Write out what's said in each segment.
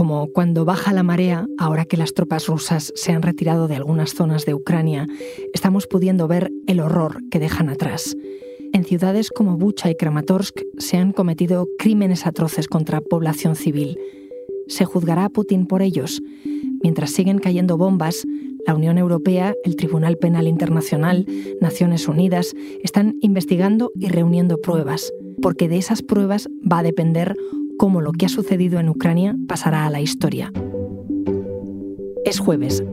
como cuando baja la marea, ahora que las tropas rusas se han retirado de algunas zonas de Ucrania, estamos pudiendo ver el horror que dejan atrás. En ciudades como Bucha y Kramatorsk se han cometido crímenes atroces contra población civil. ¿Se juzgará a Putin por ellos? Mientras siguen cayendo bombas, la Unión Europea, el Tribunal Penal Internacional, Naciones Unidas están investigando y reuniendo pruebas, porque de esas pruebas va a depender cómo lo que ha sucedido en Ucrania pasará a la historia. Es jueves,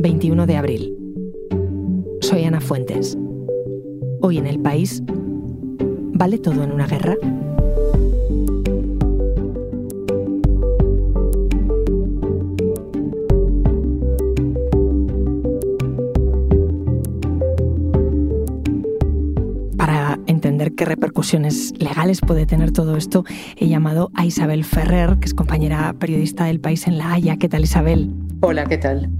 21 de abril. Soy Ana Fuentes. Hoy en el país, ¿vale todo en una guerra? Qué repercusiones legales puede tener todo esto, he llamado a Isabel Ferrer, que es compañera periodista del país en La Haya. ¿Qué tal, Isabel? Hola, ¿qué tal?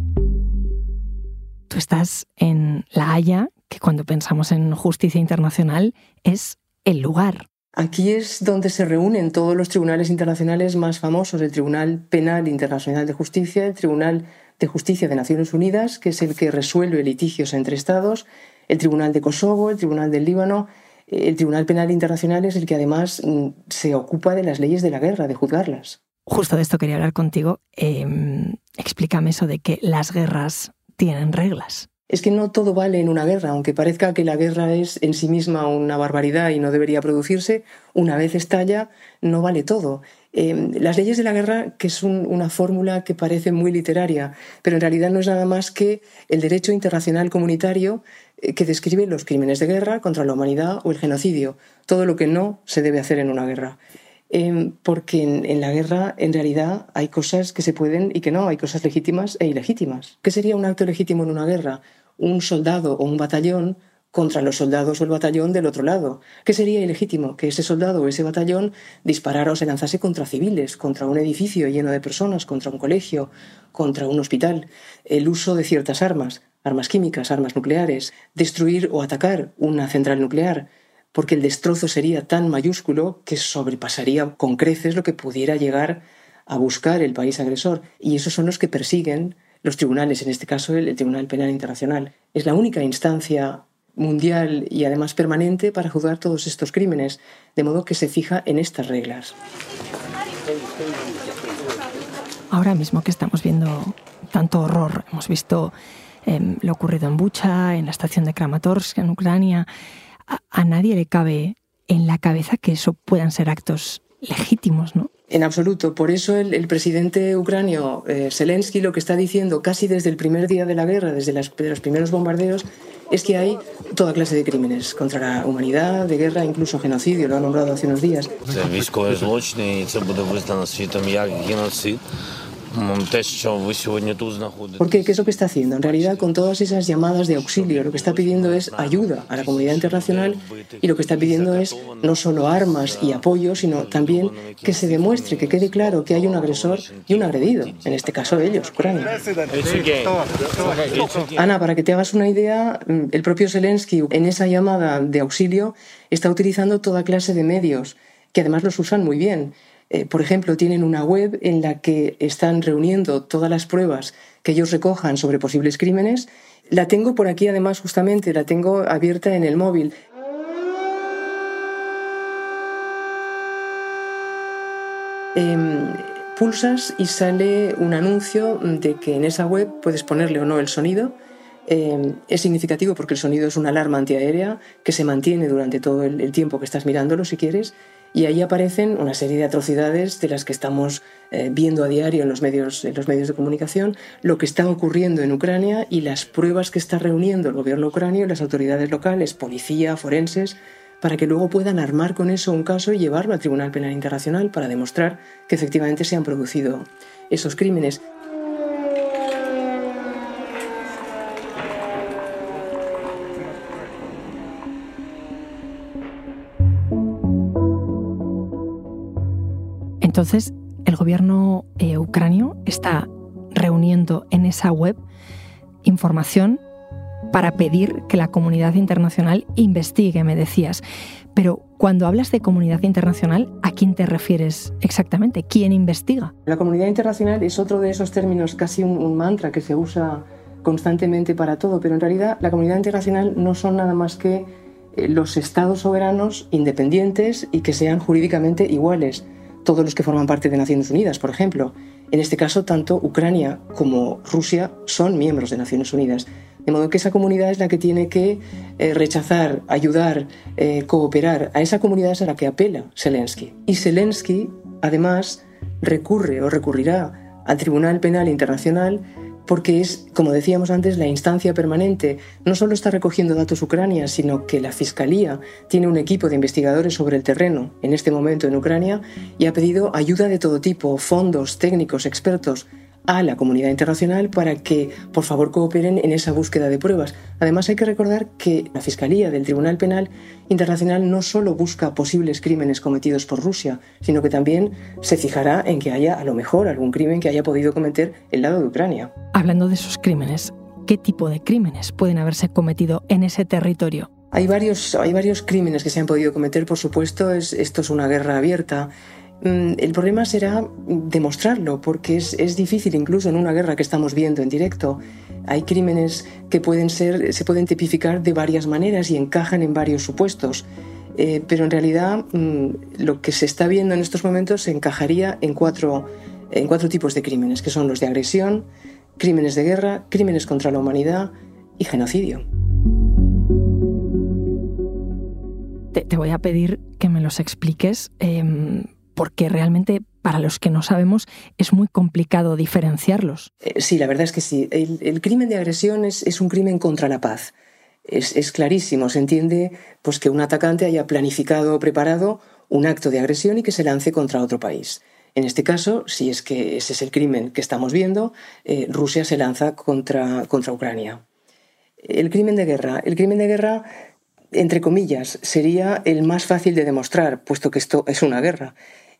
Tú estás en La Haya, que cuando pensamos en justicia internacional es el lugar. Aquí es donde se reúnen todos los tribunales internacionales más famosos, el Tribunal Penal Internacional de Justicia, el Tribunal de Justicia de Naciones Unidas, que es el que resuelve litigios entre Estados, el Tribunal de Kosovo, el Tribunal del Líbano, el Tribunal Penal Internacional es el que además mm, se ocupa de las leyes de la guerra, de juzgarlas. Justo de esto quería hablar contigo. Em, explícame eso de que las guerras tienen reglas. Es que no todo vale en una guerra, aunque parezca que la guerra es en sí misma una barbaridad y no debería producirse, una vez estalla, no vale todo. Em, las leyes de la guerra, que es una fórmula que parece muy literaria, pero en realidad no es nada más que el derecho internacional comunitario eh, que describe los crímenes de guerra contra la humanidad o el genocidio, todo lo que no se debe hacer en una guerra. Em, porque en, la guerra, en realidad, hay cosas que se pueden y que no, hay cosas legítimas e ilegítimas. ¿Qué sería un acto legítimo en una guerra? Un soldado o un batallón contra los soldados o el batallón del otro lado. ¿Qué sería ilegítimo? Que ese soldado o ese batallón disparara o se lanzase contra civiles, contra un edificio lleno de personas, contra un colegio, contra un hospital. El uso de ciertas armas, armas químicas, armas nucleares, destruir o atacar una central nuclear, porque el destrozo sería tan mayúsculo que sobrepasaría con creces lo que pudiera llegar a buscar el país agresor. Y esos son los que persiguen los tribunales, en este caso el, Tribunal Penal Internacional. Es la única instancia mundial y además permanente para juzgar todos estos crímenes, de modo que se fija en estas reglas. Ahora mismo que estamos viendo tanto horror, hemos visto em, lo ocurrido en Bucha, en la estación de Kramatorsk, en Ucrania, a nadie le cabe en la cabeza que eso puedan ser actos legítimos, ¿no? En absoluto. Por eso el, presidente ucranio eh, Zelensky lo que está diciendo casi desde el primer día de la guerra, desde los primeros bombardeos, es que hay toda clase de crímenes contra la humanidad, de guerra, incluso genocidio, lo ha nombrado hace unos días. ¿Por qué? ¿Qué es lo que está haciendo? En realidad, con todas esas llamadas de auxilio, lo que está pidiendo es ayuda a la comunidad internacional y lo que está pidiendo es no solo armas y apoyo, sino también que se demuestre, que quede claro que hay un agresor y un agredido, en este caso ellos, Ucrania. Ana, para que te hagas una idea, el propio Zelensky en esa llamada de auxilio está utilizando toda clase de medios que además los usan muy bien. Eh, por ejemplo, tienen una web en la que están reuniendo todas las pruebas que ellos recojan sobre posibles crímenes. La tengo por aquí, además, justamente, la tengo abierta en el móvil. Em, pulsas y sale un anuncio de que en esa web puedes ponerle o no el sonido. Em, es significativo porque el sonido es una alarma antiaérea que se mantiene durante todo el tiempo que estás mirándolo, si quieres, y ahí aparecen una serie de atrocidades de las que estamos eh, viendo a diario en los, medios, en los medios de comunicación, lo que está ocurriendo en Ucrania y las pruebas que está reuniendo el gobierno ucranio, las autoridades locales, policía, forenses, para que luego puedan armar con eso un caso y llevarlo al Tribunal Penal Internacional para demostrar que efectivamente se han producido esos crímenes. Entonces, el gobierno eh, ucranio está reuniendo en esa web información para pedir que la comunidad internacional investigue, me decías. Pero, Cuando hablas de comunidad internacional, ¿a quién te refieres exactamente? ¿Quién investiga? La comunidad internacional es otro de esos términos, casi un, mantra que se usa constantemente para todo, pero en realidad la comunidad internacional no son nada más que eh, los estados soberanos independientes y que sean jurídicamente iguales, todos los que forman parte de Naciones Unidas, por ejemplo. En este caso, tanto Ucrania como Rusia son miembros de Naciones Unidas. De modo que esa comunidad es la que tiene que eh, rechazar, ayudar, eh, cooperar. A esa comunidad es a la que apela Zelensky. Y Zelensky, además, recurre o recurrirá al Tribunal Penal Internacional porque es, como decíamos antes, la instancia permanente. No solo está recogiendo datos Ucrania, sino que la Fiscalía tiene un equipo de investigadores sobre el terreno en este momento en Ucrania y ha pedido ayuda de todo tipo, fondos, técnicos, expertos a la comunidad internacional para que, por favor, cooperen en esa búsqueda de pruebas. Además, hay que recordar que la Fiscalía del Tribunal Penal Internacional no solo busca posibles crímenes cometidos por Rusia, sino que también se fijará en que haya, a lo mejor, algún crimen que haya podido cometer el lado de Ucrania. Hablando de esos crímenes, ¿qué tipo de crímenes pueden haberse cometido en ese territorio? Hay varios, hay varios crímenes que se han podido cometer, por supuesto, es, esto es una guerra abierta el problema será demostrarlo, porque es, difícil incluso en una guerra que estamos viendo en directo. Hay crímenes que pueden ser, se pueden tipificar de varias maneras y encajan en varios supuestos. Eh, pero en realidad mm, lo que se está viendo en estos momentos se encajaría en cuatro, en cuatro tipos de crímenes, que son los de agresión, crímenes de guerra, crímenes contra la humanidad y genocidio. Te, voy a pedir que me los expliques. Em, porque realmente para los que no sabemos es muy complicado diferenciarlos. Eh, sí, la verdad es que sí. El, crimen de agresión es, un crimen contra la paz. Es, clarísimo, se entiende pues, que un atacante haya planificado o preparado un acto de agresión y que se lance contra otro país. En este caso, si es que ese es el crimen que estamos viendo, eh, Rusia se lanza contra, contra Ucrania. El crimen de guerra. El crimen de guerra entre comillas, sería el más fácil de demostrar, puesto que esto es una guerra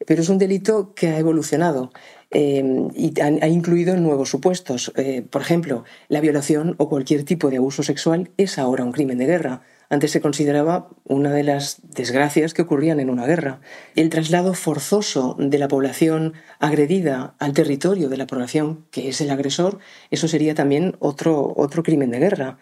pero es un delito que ha evolucionado eh, y ha, incluido nuevos supuestos. Eh, por ejemplo, la violación o cualquier tipo de abuso sexual es ahora un crimen de guerra. Antes se consideraba una de las desgracias que ocurrían en una guerra. El traslado forzoso de la población agredida al territorio de la población que es el agresor, eso sería también otro, otro crimen de guerra.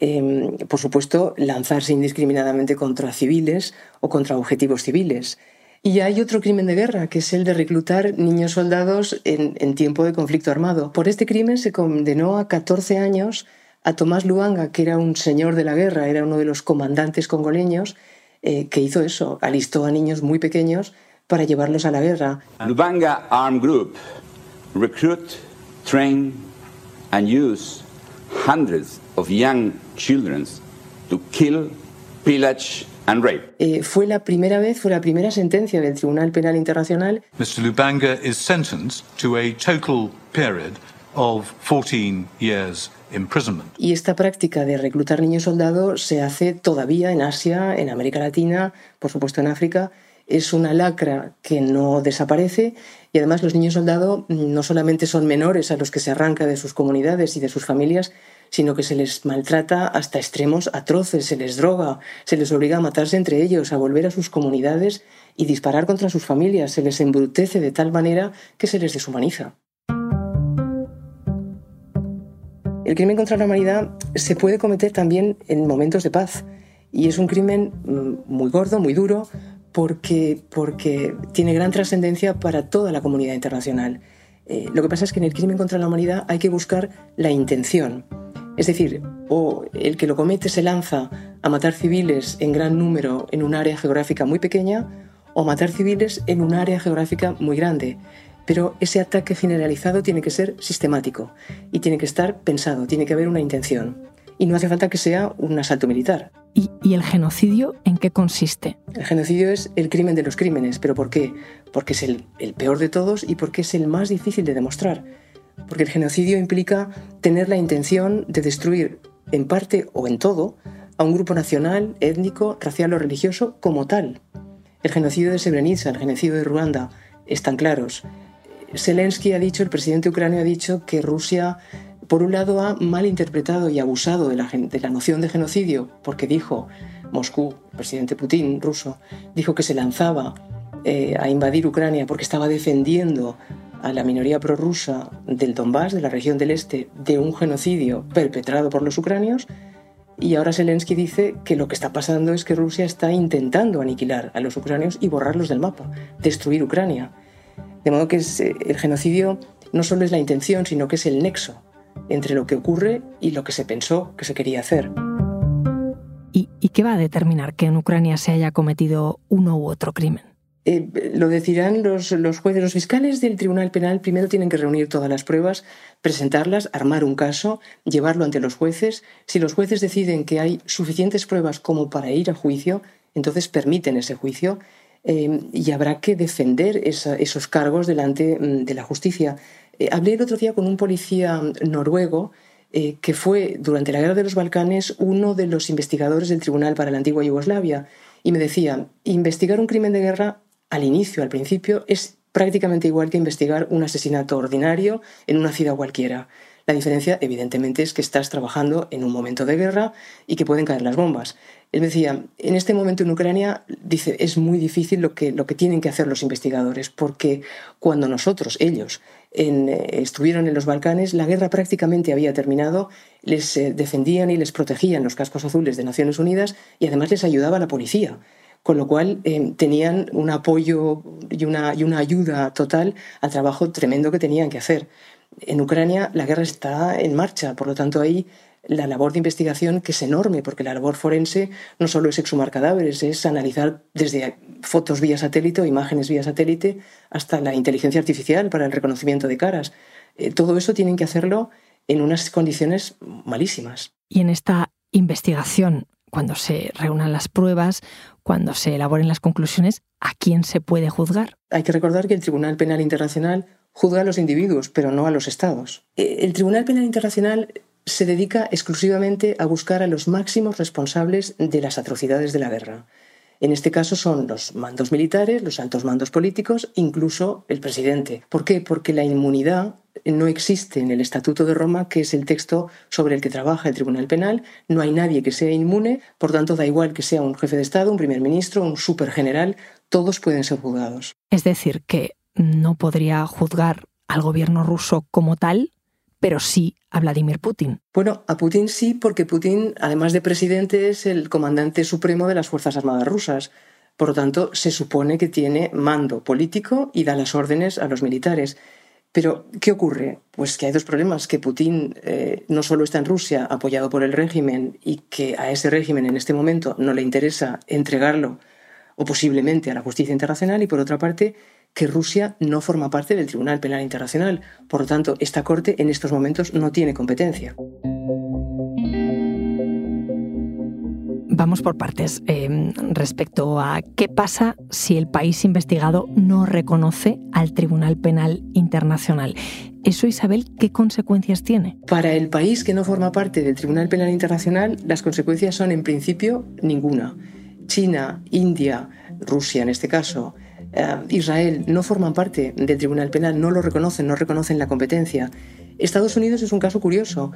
Eh, por supuesto, lanzarse indiscriminadamente contra civiles o contra objetivos civiles. Y hay otro crimen de guerra, que es el de reclutar niños soldados en, tiempo de conflicto armado. Por este crimen se condenó a 14 años a Tomás Luanga, que era un señor de la guerra, era uno de los comandantes congoleños, eh, que hizo eso, alistó a niños muy pequeños para llevarlos a la guerra. Lubanga Armed Group recruit, train and use hundreds of young children to kill, pillage eh, fue la primera vez, fue la primera sentencia del Tribunal Penal Internacional. Mr. Lubanga is sentenced to a total period of 14 years imprisonment. Y esta práctica de reclutar niños soldados se hace todavía en Asia, en América Latina, por supuesto en África. Es una lacra que no desaparece y además los niños soldados no solamente son menores a los que se arranca de sus comunidades y de sus familias, sino que se les maltrata hasta extremos atroces, se les droga, se les obliga a matarse entre ellos, a volver a sus comunidades y disparar contra sus familias, se les embrutece de tal manera que se les deshumaniza. El crimen contra la humanidad se puede cometer también en momentos de paz y es un crimen mm, muy gordo, muy duro, porque, porque tiene gran trascendencia para toda la comunidad internacional. Eh, lo que pasa es que en el crimen contra la humanidad hay que buscar la intención. Es decir, o el que lo comete se lanza a matar civiles en gran número en un área geográfica muy pequeña, o matar civiles en un área geográfica muy grande. Pero ese ataque generalizado tiene que ser sistemático y tiene que estar pensado, tiene que haber una intención. Y no hace falta que sea un asalto militar. ¿Y, el genocidio en qué consiste? El genocidio es el crimen de los crímenes. ¿Pero por qué? Porque es el, el peor de todos y porque es el más difícil de demostrar porque el genocidio implica tener la intención de destruir en parte o en todo a un grupo nacional, étnico, racial o religioso como tal. El genocidio de Srebrenica, el genocidio de Ruanda, están claros. Zelensky ha dicho, el presidente ucranio ha dicho que Rusia, por un lado, ha malinterpretado y abusado de la, de la noción de genocidio, porque dijo, Moscú, el presidente Putin, ruso, dijo que se lanzaba eh, a invadir Ucrania porque estaba defendiendo a la minoría prorrusa del Donbass, de la región del este, de un genocidio perpetrado por los ucranios, y ahora Zelensky dice que lo que está pasando es que Rusia está intentando aniquilar a los ucranios y borrarlos del mapa, destruir Ucrania. De modo que eh, el genocidio no solo es la intención, sino que es el nexo entre lo que ocurre y lo que se pensó que se quería hacer. ¿Y, y qué va a determinar que en Ucrania se haya cometido uno u otro crimen? Eh, lo decidirán los, jueces, los fiscales del Tribunal Penal. Primero tienen que reunir todas las pruebas, presentarlas, armar un caso, llevarlo ante los jueces. Si los jueces deciden que hay suficientes pruebas como para ir a juicio, entonces permiten ese juicio eh, y habrá que defender esos cargos delante mm, de la justicia. Eh, hablé el otro día con un policía noruego que fue durante la Guerra de los Balcanes uno de los investigadores del Tribunal para la antigua Yugoslavia y me decía, investigar un crimen de guerra al inicio, al principio, es prácticamente igual que investigar un asesinato ordinario en una ciudad cualquiera. La diferencia, evidentemente, es que estás trabajando en un momento de guerra y que pueden caer las bombas. Él decía, en este momento en Ucrania, dice, es muy difícil lo que, lo que tienen que hacer los investigadores, porque cuando nosotros, ellos, eh, estuvieron en los Balcanes, la guerra prácticamente había terminado, les eh, defendían y les protegían los cascos azules de Naciones Unidas y además les ayudaba la policía con lo cual eh, tenían un apoyo y una, ayuda total al trabajo tremendo que tenían que hacer. En Ucrania la guerra está en marcha, por lo tanto ahí la labor de investigación que es enorme, porque la labor forense no solo es exhumar cadáveres, es analizar desde fotos vía satélite o imágenes vía satélite hasta la inteligencia artificial para el reconocimiento de caras. Eh, todo eso tienen que hacerlo en unas condiciones malísimas. Y en esta investigación, cuando se reúnan las pruebas, cuando se elaboren las conclusiones, ¿a quién se puede juzgar? Hay que recordar que el Tribunal Penal Internacional juzga a los individuos, pero no a los estados. Eh, el Tribunal Penal Internacional se dedica exclusivamente a buscar a los máximos responsables de las atrocidades de la guerra. En este caso son los mandos militares, los altos mandos políticos, incluso el presidente. ¿Por qué? Porque la inmunidad no existe en el Estatuto de Roma, que es el texto sobre el que trabaja el Tribunal Penal. No hay nadie que sea inmune, por tanto da igual que sea un jefe de Estado, un primer ministro, un supergeneral, todos pueden ser juzgados. Es decir, que no podría juzgar al gobierno ruso como tal, pero sí a Vladimir Putin. Bueno, a Putin sí, porque Putin, además de presidente, es el comandante supremo de las Fuerzas Armadas rusas. Por lo tanto, se supone que tiene mando político y da las órdenes a los militares. Pero, ¿qué ocurre? Pues que hay dos problemas, que Putin eh, no solo está en Rusia apoyado por el régimen y que a ese régimen en este momento no le interesa entregarlo o posiblemente a la justicia internacional y por otra parte que Rusia no forma parte del Tribunal Penal Internacional. Por lo tanto, esta Corte en estos momentos no tiene competencia. Vamos por partes. Eh, respecto a qué pasa si el país investigado no reconoce al Tribunal Penal Internacional. ¿Eso, Isabel, qué consecuencias tiene? Para el país que no forma parte del Tribunal Penal Internacional, las consecuencias son, en principio, ninguna. China, India, Rusia en este caso, Israel no forman parte del Tribunal Penal, no lo reconocen, no reconocen la competencia. Estados Unidos es un caso curioso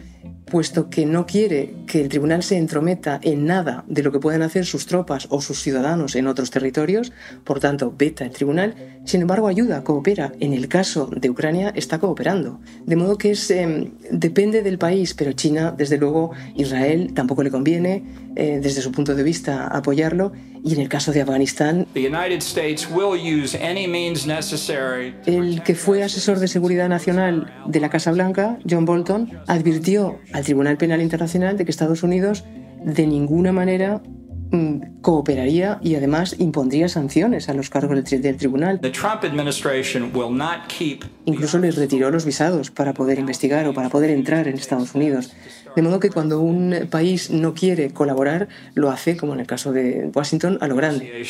puesto que no quiere que el tribunal se entrometa en nada de lo que pueden hacer sus tropas o sus ciudadanos en otros territorios, por tanto, veta el tribunal, sin embargo ayuda, coopera. En el caso de Ucrania está cooperando. De modo que es, em, depende del país, pero China, desde luego, Israel tampoco le conviene, eh, desde su punto de vista, apoyarlo. Y en el caso de Afganistán, el que fue asesor de seguridad nacional de la Casa Blanca, John Bolton, advirtió al Tribunal Penal Internacional de que Estados Unidos de ninguna manera cooperaría y además impondría sanciones a los cargos del, tribunal. Incluso les retiró los visados para poder investigar o para poder entrar en Estados Unidos. De modo que cuando un país no quiere colaborar, lo hace, como en el caso de Washington, a lo grande.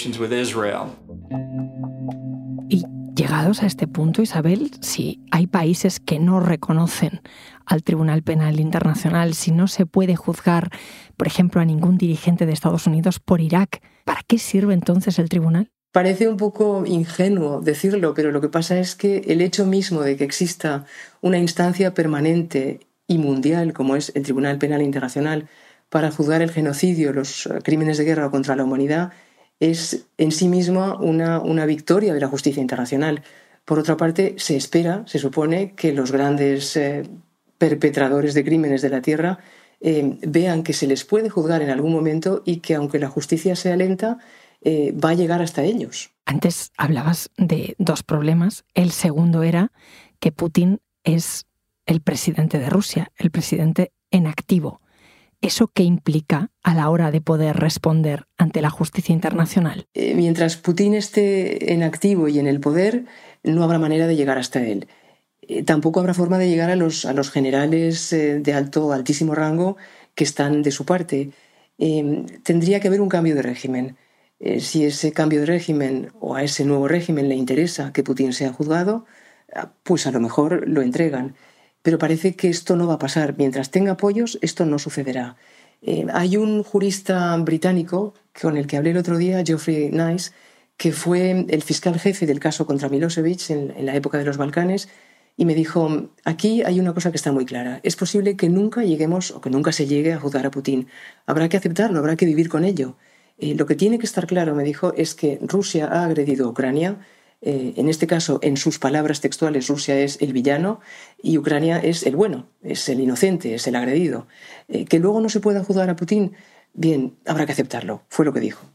Llegados a este punto, Isabel, si hay países que no reconocen al Tribunal Penal Internacional, si no se puede juzgar, por ejemplo, a ningún dirigente de Estados Unidos por Irak, ¿para qué sirve entonces el tribunal? Parece un poco ingenuo decirlo, pero lo que pasa es que el hecho mismo de que exista una instancia permanente y mundial como es el Tribunal Penal Internacional para juzgar el genocidio, los crímenes de guerra contra la humanidad, es en sí misma una, una victoria de la justicia internacional. Por otra parte, se espera, se supone, que los grandes eh, perpetradores de crímenes de la Tierra eh, vean que se les puede juzgar en algún momento y que aunque la justicia sea lenta, eh, va a llegar hasta ellos. Antes hablabas de dos problemas. El segundo era que Putin es el presidente de Rusia, el presidente en activo. ¿Eso qué implica a la hora de poder responder ante la justicia internacional? Eh, mientras Putin esté en activo y en el poder, no habrá manera de llegar hasta él. Eh, tampoco habrá forma de llegar a los, a los generales eh, de alto, altísimo rango que están de su parte. tendría que haber un cambio de régimen. si ese cambio de régimen o a ese nuevo régimen le interesa que Putin sea juzgado, ah, pues a lo mejor lo entregan pero parece que esto no va a pasar. Mientras tenga apoyos, esto no sucederá. Eh, hay un jurista británico con el que hablé el otro día, Geoffrey Nice, que fue el fiscal jefe del caso contra Milosevic en, la época de los Balcanes, y me dijo, aquí hay una cosa que está muy clara. Es posible que nunca lleguemos o que nunca se llegue a juzgar a Putin. Habrá que aceptarlo, habrá que vivir con ello. Eh, lo que tiene que estar claro, me dijo, es que Rusia ha agredido a Ucrania, eh, en este caso, en sus palabras textuales, Rusia es el villano y Ucrania es el bueno, es el inocente, es el agredido. Eh, que luego no se pueda juzgar a Putin, bien, habrá que aceptarlo, fue lo que dijo.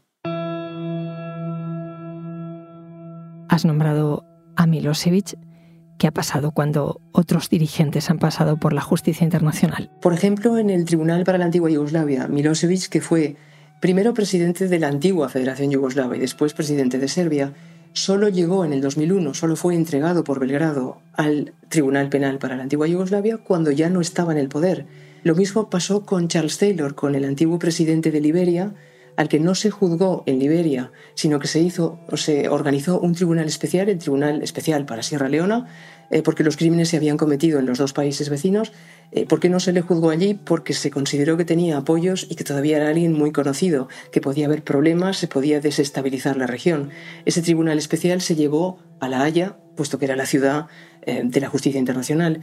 Has nombrado a Milosevic. ¿Qué ha pasado cuando otros dirigentes han pasado por la justicia internacional? Por ejemplo, en el Tribunal para la Antigua Yugoslavia, Milosevic, que fue primero presidente de la antigua Federación Yugoslava y después presidente de Serbia, solo llegó en el 2001, solo fue entregado por Belgrado al Tribunal Penal para la antigua Yugoslavia cuando ya no estaba en el poder. Lo mismo pasó con Charles Taylor, con el antiguo presidente de Liberia, al que no se juzgó en Liberia, sino que se hizo o se organizó un tribunal especial, el Tribunal Especial para Sierra Leona, eh, porque los crímenes se habían cometido en los dos países vecinos. Eh, ¿Por qué no se le juzgó allí? Porque se consideró que tenía apoyos y que todavía era alguien muy conocido, que podía haber problemas, se podía desestabilizar la región. Ese tribunal especial se llevó a La Haya, puesto que era la ciudad eh, de la justicia internacional.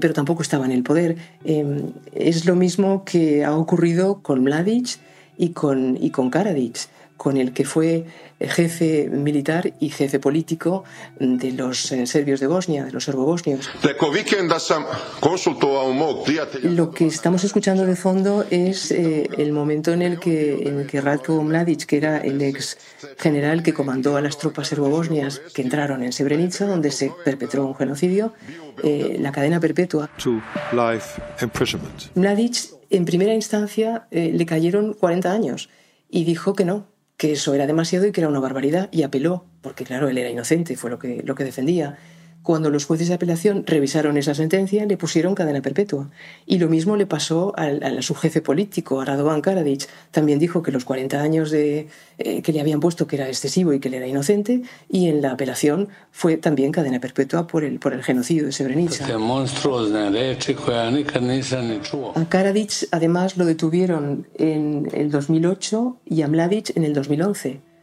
pero tampoco estaba en el poder. es lo mismo que ha ocurrido con Mladic y con, y con Karadzic con el que fue jefe militar y jefe político de los eh, serbios de Bosnia, de los serbobosnios. Lo que estamos escuchando de fondo es eh, el momento en el que, en el que Ratko Mladic, que era el ex general que comandó a las tropas serbobosnias que entraron en Srebrenica, donde se perpetró un genocidio, eh, la cadena perpetua. Mladic, en primera instancia, le cayeron 40 años y dijo que no, que eso era demasiado y que era una barbaridad y apeló, porque claro, él era inocente, fue lo que, lo que defendía. Cuando los jueces de apelación revisaron esa sentencia, le pusieron cadena perpetua. Y lo mismo le pasó al, a su jefe político, a Radovan Karadzic. También dijo que los 40 años de, eh, que le habían puesto que era excesivo y que él era inocente. Y en la apelación fue también cadena perpetua por el, por el genocidio de Srebrenica. A Karadzic además lo detuvieron en el 2008 y a Mladic en el 2011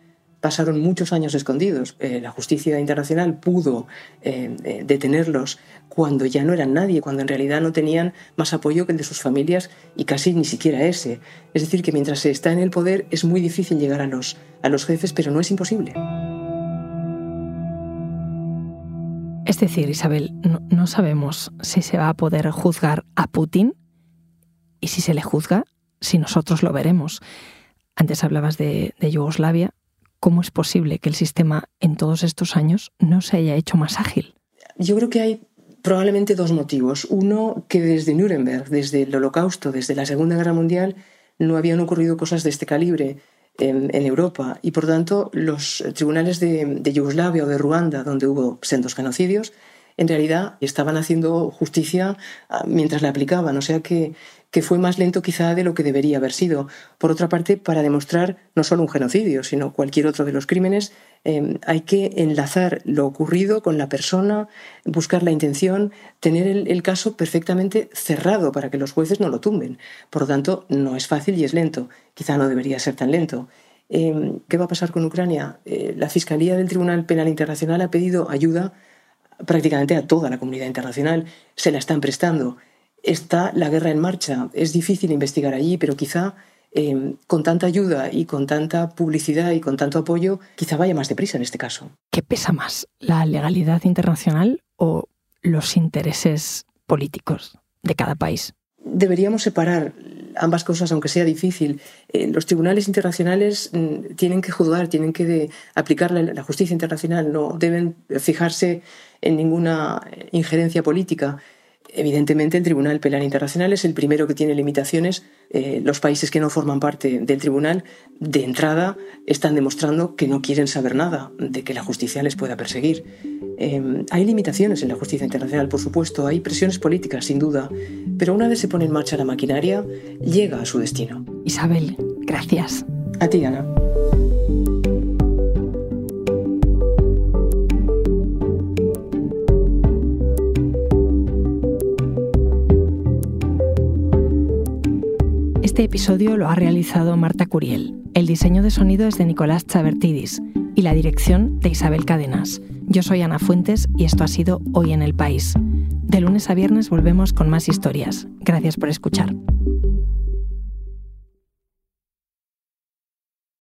pasaron muchos años escondidos. Eh, la justicia internacional pudo eh, eh, detenerlos cuando ya no eran nadie, cuando en realidad no tenían más apoyo que el de sus familias y casi ni siquiera ese. Es decir, que mientras se está en el poder es muy difícil llegar a los, a los jefes, pero no es imposible. Es decir, Isabel, no, sabemos si se va a poder juzgar a Putin y si se le juzga, si nosotros lo veremos. Antes hablabas de Yugoslavia, ¿Cómo es posible que el sistema en todos estos años no se haya hecho más ágil? Yo creo que hay probablemente dos motivos. Uno, que desde Nuremberg, desde el Holocausto, desde la Segunda Guerra Mundial, no habían ocurrido cosas de este calibre en, Europa y por tanto los tribunales de, de, Yugoslavia o de Ruanda, donde hubo sendos genocidios, en realidad estaban haciendo justicia ah, mientras la aplicaban. O sea que que fue más lento quizá de lo que debería haber sido. Por otra parte, para demostrar no solo un genocidio, sino cualquier otro de los crímenes, em, hay que enlazar lo ocurrido con la persona, buscar la intención, tener el, caso perfectamente cerrado para que los jueces no lo tumben. Por lo tanto, no es fácil y es lento. Quizá no debería ser tan lento. Em, ¿Qué va a pasar con Ucrania? Eh, la Fiscalía del Tribunal Penal Internacional ha pedido ayuda prácticamente a toda la comunidad internacional. Se la están prestando está la guerra en marcha. Es difícil investigar allí, pero quizá eh, con tanta ayuda y con tanta publicidad y con tanto apoyo, quizá vaya más deprisa en este caso. ¿Qué pesa más, la legalidad internacional o los intereses políticos de cada país? Deberíamos separar ambas cosas, aunque sea difícil. Eh, los tribunales internacionales mm, tienen que juzgar, tienen que aplicar la justicia internacional, no deben fijarse en ninguna injerencia política. Evidentemente, el Tribunal Penal Internacional es el primero que tiene limitaciones. Eh, los países que no forman parte del tribunal, de entrada, están demostrando que no quieren saber nada de que la justicia les pueda perseguir. Eh, hay limitaciones en la justicia internacional, por supuesto, hay presiones políticas, sin duda, pero una vez se pone en marcha la maquinaria, llega a su destino. Isabel, gracias. A ti, Ana. Este episodio lo ha realizado Marta Curiel. El diseño de sonido es de Nicolás Chabertidis y la dirección de Isabel Cadenas. Yo soy Ana Fuentes y esto ha sido Hoy en el País. De lunes a viernes volvemos con más historias. Gracias por escuchar.